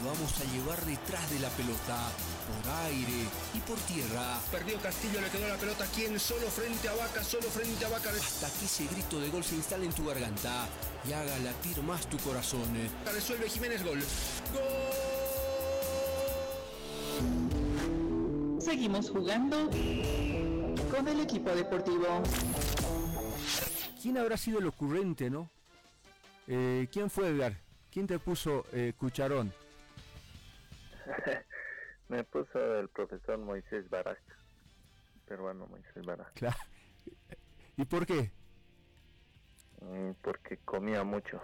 Vamos a llevar detrás de la pelota, por aire y por tierra. Perdió Castillo, le quedó la pelota quien solo frente a Vaca, solo frente a Vaca. Hasta que ese grito de gol se instale en tu garganta y haga latir más tu corazón. Resuelve Jiménez gol. ¡Gol! Seguimos jugando con el equipo deportivo. ¿Quién habrá sido el ocurrente, no? Eh, ¿Quién fue Edgar? ¿Quién te puso eh, cucharón? Me puso el profesor Moisés Barak, peruano Moisés Barak. Claro. ¿Y por qué? Mm, porque comía mucho.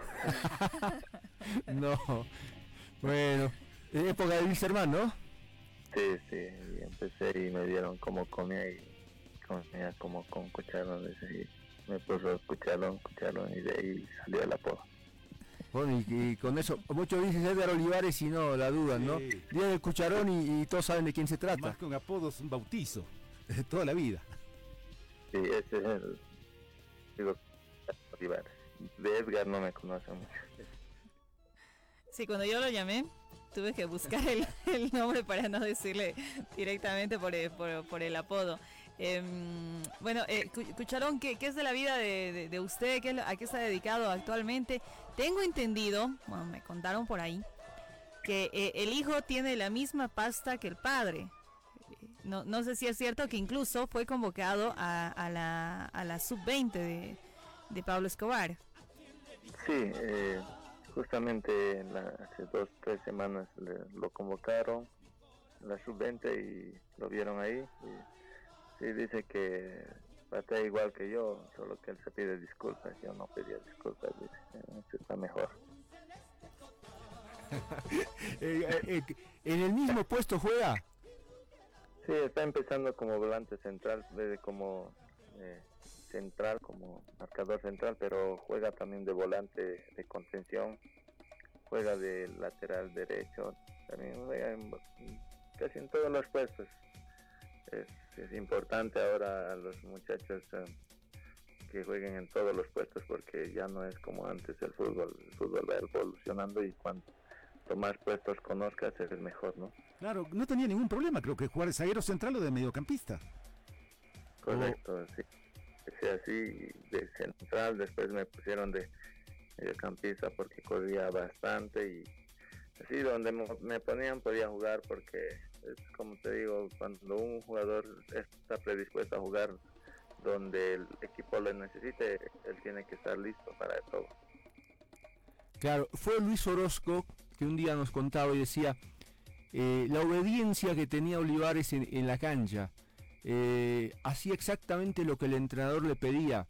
no. Bueno, época de Wilstermann, ¿no? Sí, sí, y empecé y me dieron como comía y comía como con cucharón. Y me puso cucharón, cucharón y de ahí salió el apodo. Bueno, y, y, con eso, muchos dicen Edgar Olivares y no, la dudan, ¿no? Sí. Día del cucharón y, y, todos saben de quién se trata. Más que un apodo es un bautizo, toda la vida. Sí, ese es el... Digo, Olivares. De Edgar no me conoce mucho. Sí, cuando yo lo llamé, tuve que buscar el, el nombre para no decirle directamente por el, por, por el apodo. Eh, bueno, eh, Cucharón, ¿qué, ¿qué, es de la vida de, de, de usted? ¿Qué es, ¿A qué está dedicado actualmente? Tengo entendido, bueno, me contaron por ahí, que eh, el hijo tiene la misma pasta que el padre. No, no sé si es cierto que incluso fue convocado a, a la, a la sub-20 de, Pablo Escobar. Sí, eh, justamente la, hace dos, tres semanas le, lo convocaron, la sub-20 y lo vieron ahí. Y, sí, dice que patea igual que yo, solo que él se pide disculpas. Yo no pedía disculpas, dice, está mejor. eh, eh, ¿En el mismo puesto juega? Sí, está empezando como volante central, desde como eh, central, como marcador central, pero juega también de volante de contención, juega de lateral derecho, también juega en, casi en todos los puestos. Es, es importante ahora a los muchachos eh, que jueguen en todos los puestos porque ya no es como antes el fútbol, el fútbol va evolucionando y cuanto más puestos conozcas es mejor, ¿no? Claro, no tenía ningún problema, creo que jugar de zaguero central o de mediocampista. Correcto, oh. sí. Así de central, después me pusieron de mediocampista porque corría bastante y así donde me ponían podía jugar porque es como te digo, cuando un jugador está predispuesto a jugar donde el equipo lo necesite, él tiene que estar listo para todo. Claro, fue Luis Orozco que un día nos contaba y decía eh, la obediencia que tenía Olivares en, la cancha. Eh, hacía exactamente lo que el entrenador le pedía.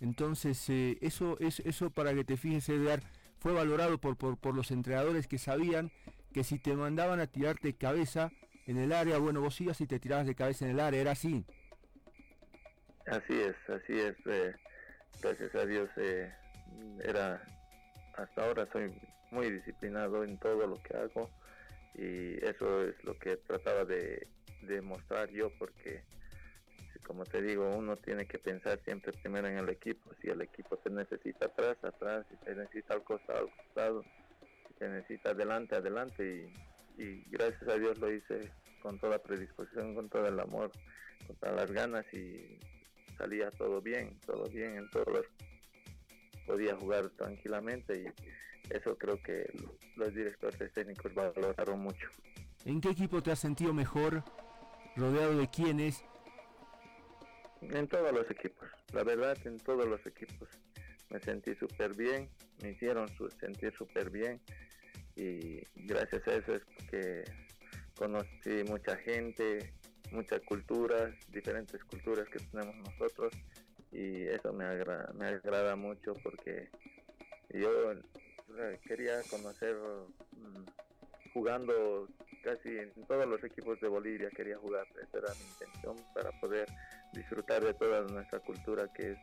Entonces, eh, eso, es, eso para que te fijes, Edgar, fue valorado por, por, por los entrenadores que sabían que si te mandaban a tirarte cabeza en el área, bueno, vos ibas y te tirabas de cabeza en el área, era así. Así es, así es. eh, gracias a Dios eh, era hasta ahora soy muy disciplinado en todo lo que hago y eso es lo que trataba de, de mostrar yo porque como te digo uno tiene que pensar siempre primero en el equipo si el equipo te necesita atrás atrás si te necesita al costado al costado si te necesita adelante adelante y, y gracias a Dios lo hice con toda predisposición con todo el amor con todas las ganas y salía todo bien todo bien en todos los podía jugar tranquilamente y eso creo que los directores técnicos valoraron mucho. ¿En qué equipo te has sentido mejor? ¿Rodeado de quiénes? En todos los equipos, la verdad en todos los equipos me sentí súper bien, me hicieron sentir súper bien y gracias a eso es que conocí mucha gente, muchas culturas, diferentes culturas que tenemos nosotros y eso me, agra- me agrada mucho porque yo quería conocer mm, jugando casi en todos los equipos de Bolivia quería jugar esa era mi intención para poder disfrutar de toda nuestra cultura que es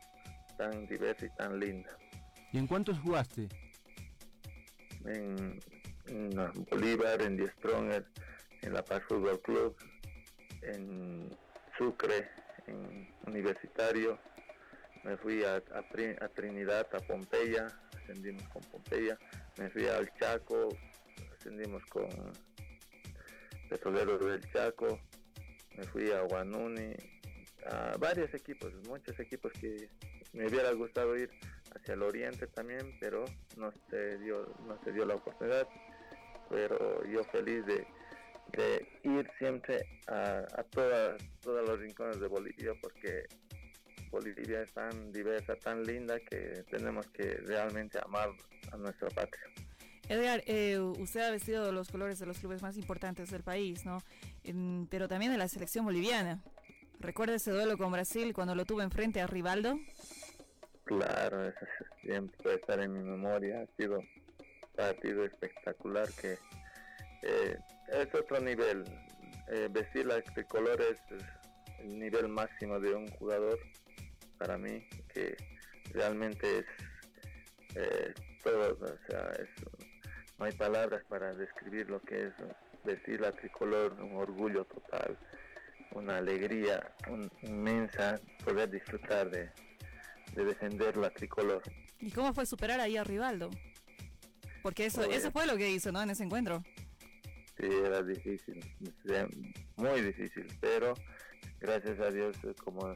tan diversa y tan linda ¿Y en cuántos jugaste? en, en Bolívar, en Die Stronger, en La Paz Fútbol Club, en Sucre, en Universitario. Me fui a, a a Trinidad, a Pompeya, ascendimos con Pompeya. Me fui al Chaco, ascendimos con Petroleros del Chaco. Me fui a Guanuni, a varios equipos, muchos equipos que me hubiera gustado ir hacia el oriente también, pero no se dio, no se dio la oportunidad. Pero yo feliz de, de ir siempre a, a todas, todos los rincones de Bolivia porque Bolivia es tan diversa, tan linda que tenemos que realmente amar a nuestra patria. Edgar, eh, usted ha vestido los colores de los clubes más importantes del país, ¿no? Pero también de la selección boliviana. ¿Recuerda ese duelo con Brasil cuando lo tuvo enfrente a Rivaldo? Claro, eso siempre puede estar en mi memoria. Ha sido partido espectacular que eh, es otro nivel. Eh, vestir la tricolor es el nivel máximo de un jugador para mí, que realmente es eh, todo. O sea, es, no hay palabras para describir lo que es vestir la tricolor, un orgullo total, una alegría un- inmensa poder disfrutar de, de defender la tricolor. ¿Y cómo fue superar ahí a Rivaldo? Porque eso, eso fue lo que hizo, ¿no? En ese encuentro. Sí, era difícil, muy difícil, pero gracias a Dios, eh, como,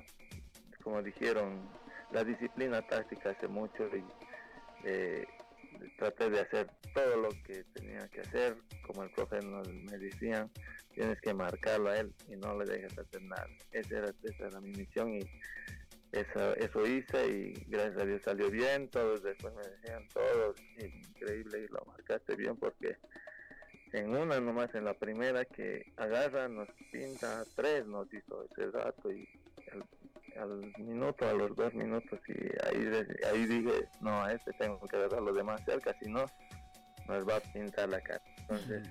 como dijeron, la disciplina táctica hace mucho y eh, traté de hacer todo lo que tenía que hacer, como el profe nos, me decían, tienes que marcarlo a él y no le dejes hacer nada. Esa era, esa era mi misión y eso, eso hice y gracias a Dios salió bien, todos después me decían, todos, increíble y lo marcaste bien porque en una nomás en la primera que agarra nos pinta tres nos hizo ese rato y al, al minuto a los dos minutos y ahí ahí dije no a este tengo que agarrarlo de más cerca si no nos va a pintar la cara entonces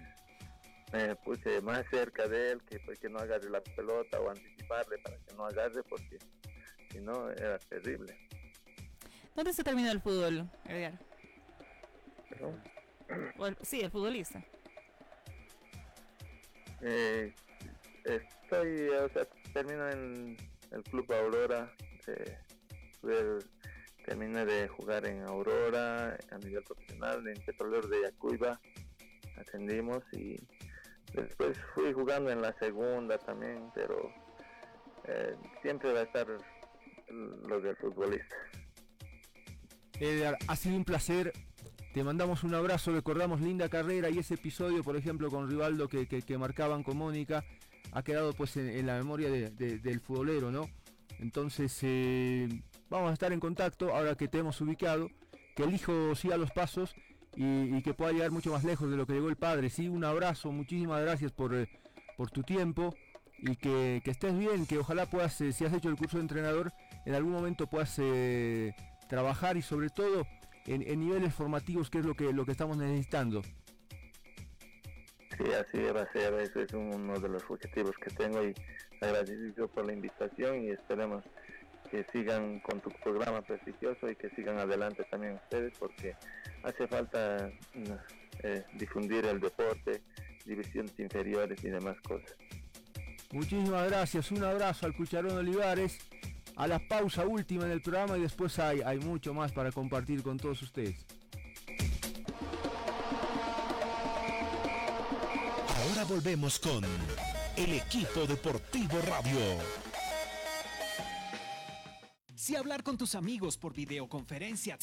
me puse más cerca de él que pues, que no agarre la pelota o anticiparle para que no agarre porque si no era terrible ¿Dónde se terminó el fútbol, Edgar? Perdón. El- sí, el futbolista. Eh, estoy, o sea, termino en el Club Aurora. eh, terminé de jugar en Aurora a nivel profesional, en Petrolero de Yacuiba. Ascendimos y después fui jugando en la segunda también, pero eh, siempre va a estar lo del futbolista. Edgar, ha sido un placer. Te mandamos un abrazo, recordamos linda carrera y ese episodio, por ejemplo, con Rivaldo que, que- marcaban con Mónica, ha quedado pues en, la memoria de- de- del futbolero, ¿no? Entonces, eh, vamos a estar en contacto ahora que te hemos ubicado, que el hijo siga los pasos y, y que pueda llegar mucho más lejos de lo que llegó el padre. Sí, un abrazo, muchísimas gracias por, eh, por tu tiempo y que, que estés bien, que ojalá puedas, eh, si has hecho el curso de entrenador, en algún momento puedas eh, trabajar y sobre todo en, en niveles formativos, que es lo que, lo que estamos necesitando. Sí, así va a ser, ese es uno de los objetivos que tengo y agradecido por la invitación y esperemos que sigan con tu programa prestigioso y que sigan adelante también ustedes porque hace falta eh, difundir el deporte, divisiones inferiores y demás cosas. Muchísimas gracias, un abrazo al Cucharón Olivares, a la pausa última en el programa y después hay, hay mucho más para compartir con todos ustedes. Ahora volvemos con el equipo deportivo radio. Si hablar con tus amigos por videoconferencia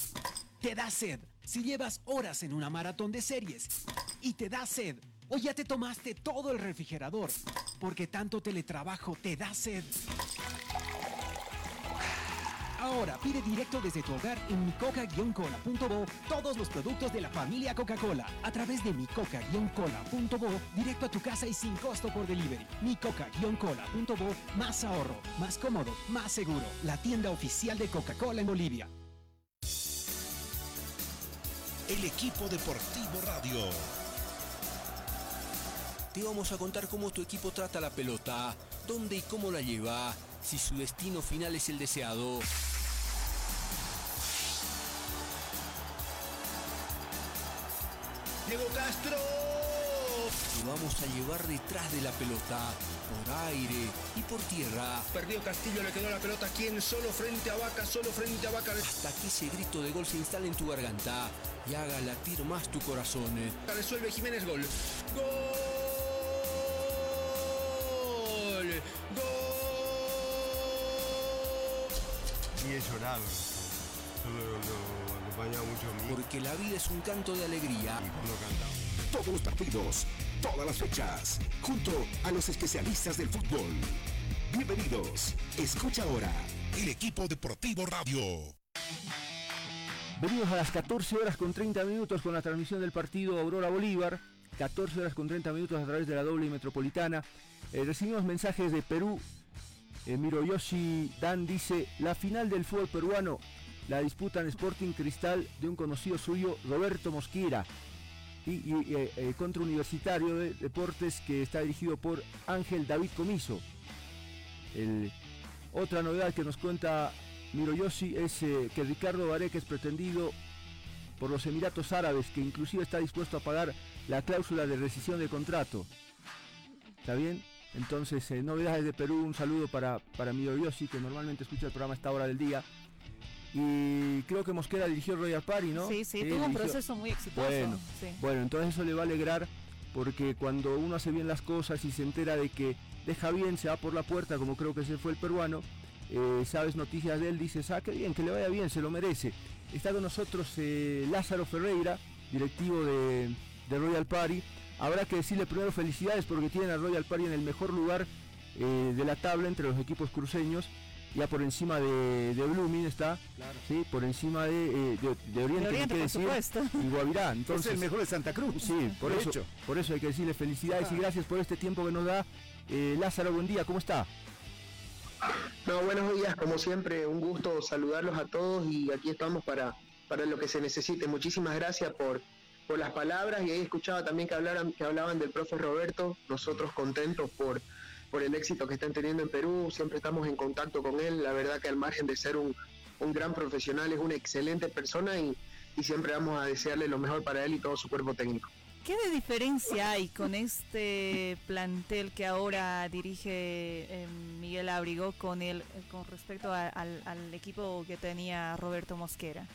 te da sed, si llevas horas en una maratón de series y te da sed, o ya te tomaste todo el refrigerador porque tanto teletrabajo te da sed. Ahora pide directo desde tu hogar en micoca-cola.bo todos los productos de la familia Coca-Cola a través de micoca-cola.bo directo a tu casa y sin costo por delivery. micoca-cola.bo más ahorro, más cómodo, más seguro. La tienda oficial de Coca-Cola en Bolivia. El equipo deportivo radio. Te vamos a contar cómo tu equipo trata la pelota, dónde y cómo la lleva, si su destino final es el deseado. Te vamos a llevar detrás de la pelota, por aire y por tierra. Perdió Castillo, le quedó la pelota quien solo frente a Vaca, solo frente a Vaca. Hasta que ese grito de gol se instale en tu garganta y haga latir más tu corazón. Resuelve Jiménez gol. Gol. Gol. Y he llorado. Acompañaba mucho a mí. Porque la vida es un canto de alegría. Todos los partidos, todas las fechas, junto a los especialistas del fútbol. Bienvenidos. Escucha ahora el equipo deportivo radio. Venimos a las 14 horas con 30 minutos con la transmisión del partido Aurora Bolívar. 14 horas con 30 minutos a través de la doble metropolitana. Eh, recibimos mensajes de Perú. Eh, Miroyoshi Dan dice, la final del fútbol peruano la disputan Sporting Cristal de un conocido suyo, Roberto Mosquera, y, y, eh, eh, contra Universitario de Deportes que está dirigido por Ángel David Comiso. Otra novedad que nos cuenta Miroyoshi es eh, que Ricardo Vareca es pretendido por los Emiratos Árabes, que inclusive está dispuesto a pagar la cláusula de rescisión de contrato. ¿Está bien? Entonces, eh, novedades de Perú, un saludo para, para Miroyoshi, que normalmente escucha el programa a esta hora del día. Y creo que Mosquera dirigió Royal Party, ¿no? Sí, sí, Él tuvo un dirigió- proceso muy exitoso. Bueno, sí. bueno, entonces eso le va a alegrar porque cuando uno hace bien las cosas y se entera de que deja bien, se va por la puerta, como creo que ese fue el peruano, eh, sabes noticias de él, dices, ah, qué bien, que le vaya bien, se lo merece. Está con nosotros eh, Lázaro Ferreira, directivo de, de Royal Party. Habrá que decirle primero felicidades porque tienen a Royal Party en el mejor lugar eh, de la tabla entre los equipos cruceños. Ya por encima de, de Blooming está, sí, por encima de, eh, de, de Oriente, De Oriente, hay que por decir, supuesto. y Guavirá. Entonces, es el mejor de Santa Cruz. Sí, por eso, hecho. por eso hay que decirle felicidades y gracias por este tiempo que nos da. Eh, Lázaro, buen día, ¿cómo está? No, buenos días, como siempre, un gusto saludarlos a todos y aquí estamos para, para lo que se necesite. Muchísimas gracias por, por las palabras y ahí escuchaba también que hablaran, que hablaban del profe Roberto, nosotros contentos por, por el éxito que están teniendo en Perú, siempre estamos en contacto con él, la verdad que al margen de ser un, un gran profesional es una excelente persona y, y siempre vamos a desearle lo mejor para él y todo su cuerpo técnico. ¿Qué de diferencia hay con este plantel que ahora dirige eh, Miguel Abrigo con el con respecto al equipo que tenía Roberto Mosquera?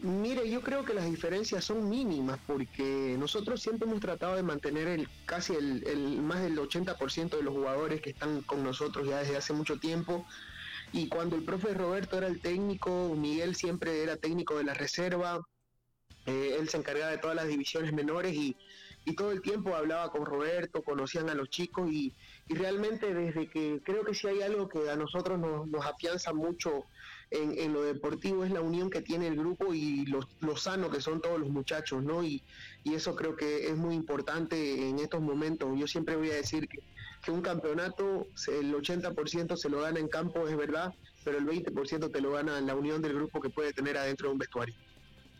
Mire, yo creo que las diferencias son mínimas porque nosotros siempre hemos tratado de mantener el casi el, el- más del 80% de los jugadores que están con nosotros ya desde hace mucho tiempo. Y cuando el profe Roberto era el técnico, Miguel siempre era técnico de la reserva. eh, él se encargaba de todas las divisiones menores y, y todo el tiempo hablaba con Roberto, conocían a los chicos y, y realmente desde que creo que si hay algo que a nosotros nos, nos afianza mucho en, en lo deportivo es la unión que tiene el grupo y lo, lo sano que son todos los muchachos, ¿no? Y, y eso creo que es muy importante en estos momentos. Yo siempre voy a decir que, que un campeonato, el 80% se lo gana en campo, es verdad, pero el 20% te lo gana en la unión del grupo que puede tener adentro de un vestuario.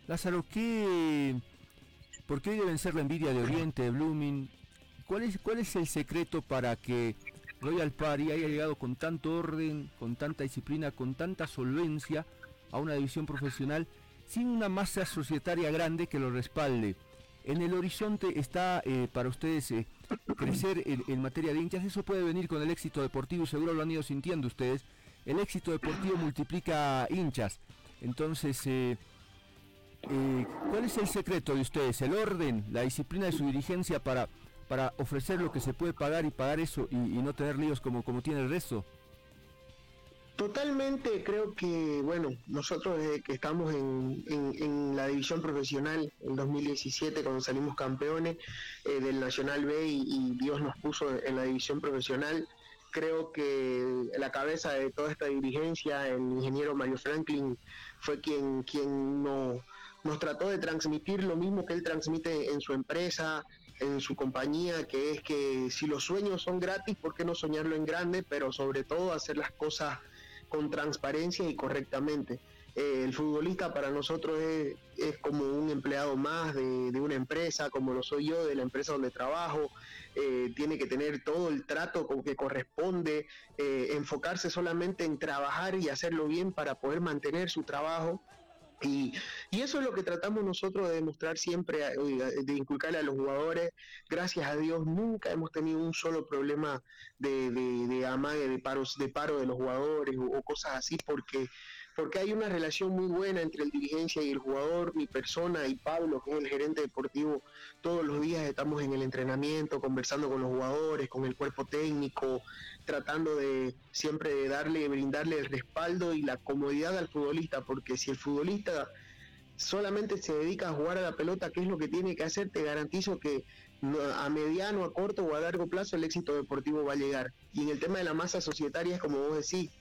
Lázaro, ¿qué, porque hoy deben ser la envidia de Oriente, de Blooming. ¿Cuál es, ¿Cuál es el secreto para que Royal Party haya llegado con tanto orden, con tanta disciplina, con tanta solvencia a una división profesional sin una masa societaria grande que lo respalde? En el horizonte está eh, para ustedes eh, crecer en, en materia de hinchas. Eso puede venir con el éxito deportivo seguro lo han ido sintiendo ustedes. El éxito deportivo multiplica hinchas. Entonces, eh, ¿cuál es el secreto de ustedes? ¿El orden, la disciplina de su dirigencia para, para ofrecer lo que se puede pagar y pagar eso y, y no tener líos como, como tiene el resto? Totalmente, creo que, bueno, nosotros desde que estamos en, en- la división profesional en 2017, cuando salimos campeones eh, del Nacional B y, y Dios nos puso en la división profesional, creo que la cabeza de toda esta dirigencia, el ingeniero Mario Franklin, fue quien, quien no- nos trató de transmitir lo mismo que él transmite en su empresa, en su compañía, que es que si los sueños son gratis, ¿por qué no soñarlo en grande? Pero sobre todo hacer las cosas con transparencia y correctamente. Eh, el futbolista para nosotros es, es como un empleado más de, de una empresa, como lo soy yo de la empresa donde trabajo. Eh, tiene que tener todo el trato con que corresponde, eh, enfocarse solamente en trabajar y hacerlo bien para poder mantener su trabajo. Y, y eso es lo que tratamos nosotros de demostrar siempre, oiga, de inculcarle a los jugadores. Gracias a Dios nunca hemos tenido un solo problema de, de, de amague, de, paros, de paro de los jugadores o cosas así, porque, porque hay una relación muy buena entre el dirigencia y el jugador, mi persona y Pablo, que es el gerente deportivo. Todos los días estamos en el entrenamiento, conversando con los jugadores, con el cuerpo técnico, tratando de siempre de darle, brindarle el respaldo y la comodidad al futbolista, porque si el futbolista solamente se dedica a jugar a la pelota, ¿qué es lo que tiene que hacer? Te garantizo que a mediano, a corto o a largo plazo el éxito deportivo va a llegar. Y en el tema de la masa societaria es como vos decís,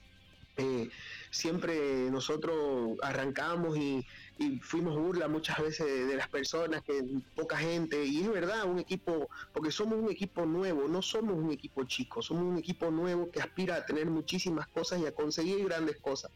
eh, siempre nosotros arrancamos y, y fuimos burla muchas veces de, de las personas, que poca gente, y es verdad, un equipo, porque somos un equipo nuevo, no somos un equipo chico, somos un equipo nuevo que aspira a tener muchísimas cosas y a conseguir grandes cosas,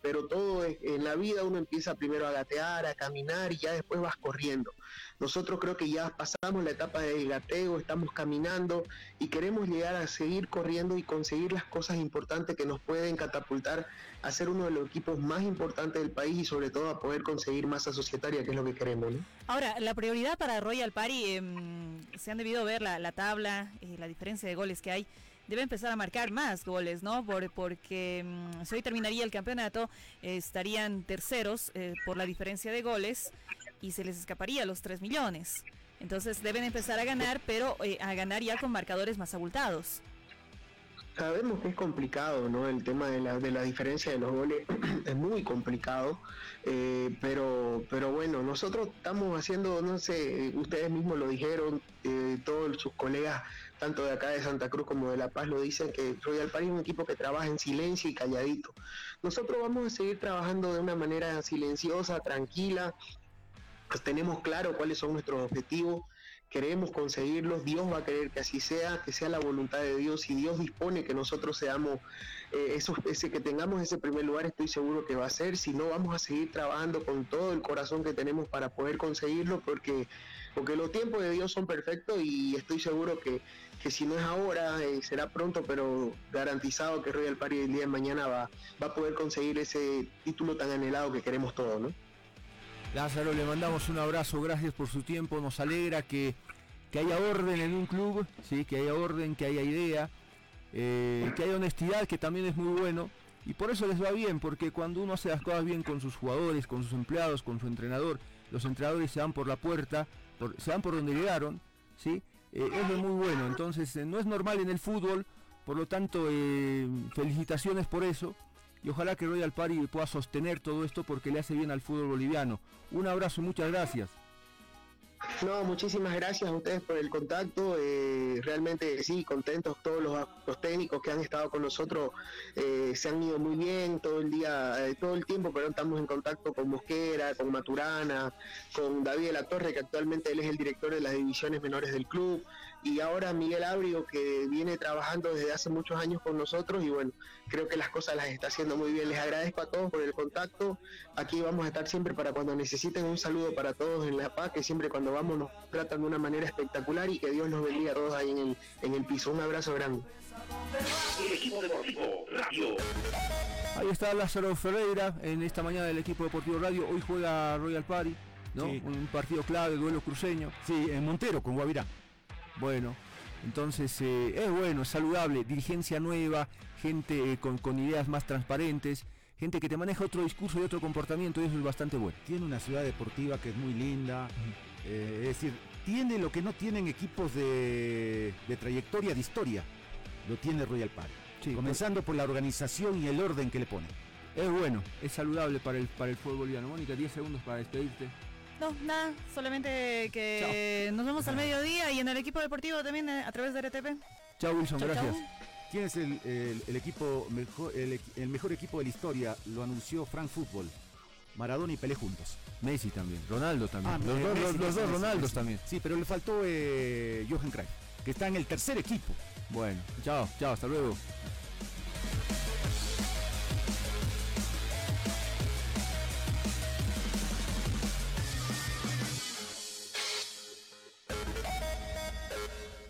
pero todo es- en la vida uno empieza primero a gatear, a caminar y ya después vas corriendo. Nosotros creo que ya pasamos la etapa del gateo, estamos caminando y queremos llegar a seguir corriendo y conseguir las cosas importantes que nos pueden catapultar a ser uno de los equipos más importantes del país y sobre todo a poder conseguir masa societaria, que es lo que queremos. ¿no? Ahora, la prioridad para Royal Party, em, se han debido ver la, la tabla, eh, la diferencia de goles que hay. Debe empezar a marcar más goles, ¿no? Por- porque mm, si hoy terminaría el campeonato, eh, estarían terceros eh, por la diferencia de goles y se les escaparía los 3 millones. Entonces deben empezar a ganar, pero eh, a ganar ya con marcadores más abultados. Sabemos que es complicado, ¿no? El tema de la, de la diferencia de los goles es muy complicado, eh, pero, pero bueno, nosotros estamos haciendo, no sé, ustedes mismos lo dijeron, eh, todos sus colegas, tanto de acá de Santa Cruz como de La Paz, lo dicen que Royal Party es un equipo que trabaja en silencio y calladito. Nosotros vamos a seguir trabajando de una manera silenciosa, tranquila, tenemos claro cuáles son nuestros objetivos, queremos conseguirlos, Dios va a querer que así sea, que sea la voluntad de Dios y Dios dispone que nosotros seamos, eh, esos, ese, que tengamos ese primer lugar, estoy seguro que va a ser, si no vamos a seguir trabajando con todo el corazón que tenemos para poder conseguirlo, porque, porque los tiempos de Dios son perfectos y estoy seguro que, que si no es ahora, eh, será pronto, pero garantizado que Royal Party el día de mañana va, va a poder conseguir ese título tan anhelado que queremos todos, ¿no? Lázaro, le mandamos un abrazo, gracias por su tiempo, nos alegra que, que haya orden en un club, ¿sí? que haya orden, que haya idea, eh, que haya honestidad, que también es muy bueno, y por eso les va bien, porque cuando uno hace las cosas bien con sus jugadores, con sus empleados, con su entrenador, los entrenadores se van por la puerta, por- se van por donde llegaron, ¿sí? Eh, es muy bueno, entonces eh, no es normal en el fútbol, por lo tanto felicitaciones por eso, y ojalá que Royal Party pueda sostener todo esto porque le hace bien al fútbol boliviano. Un abrazo, muchas gracias. No, muchísimas gracias a ustedes por el contacto. eh, realmente sí, contentos todos los, los técnicos que han estado con nosotros. eh, se han ido muy bien todo el día, eh, todo el tiempo, pero estamos en contacto con Mosquera, con Maturana, con David de la Torre, que actualmente él es el director de las divisiones menores del club. Y ahora Miguel Abrio que viene trabajando desde hace muchos años con nosotros y bueno, creo que las cosas las está haciendo muy bien. Les agradezco a todos por el contacto. Aquí vamos a estar siempre para cuando necesiten. Un saludo para todos en La Paz, que siempre cuando vamos nos tratan de una manera espectacular y que Dios nos bendiga a todos ahí en el, en el piso. Un abrazo grande. El equipo deportivo Radio. Ahí está Lázaro Ferreira en esta mañana del equipo deportivo Radio. Hoy juega Royal Party, ¿no? Sí. Un partido clave, duelo cruceño. Sí, en Montero con Guavirá. Bueno, entonces eh, es bueno, es saludable, dirigencia nueva, gente eh, con, con ideas más transparentes, gente que te maneja otro discurso y otro comportamiento, y eso es bastante bueno. Tiene una ciudad deportiva que es muy linda. eh, es decir, tiene lo que no tienen equipos de, de trayectoria, de historia. Lo tiene Royal Party. Comenzando por la organización y el orden que le pone. Es bueno, es saludable para el, para el fútbol boliviano. Mónica, 10 segundos para despedirte. No, nada, solamente que nos vemos al mediodía y en el equipo deportivo también eh, a través de RTP. Chao Wilson, Chau, gracias. chau. ¿Quién es el, el- el equipo mejor, el, el mejor equipo de la historia? Lo anunció Frank Fútbol. Maradona y Pelé juntos. Messi también, Ronaldo también. Ah, los, eh, dos, Messi, los- los Messi, dos Ronaldos Messi. también. Sí, pero le faltó eh, Johan Cruyff, que está en el tercer equipo. Bueno, chao, chao, hasta luego.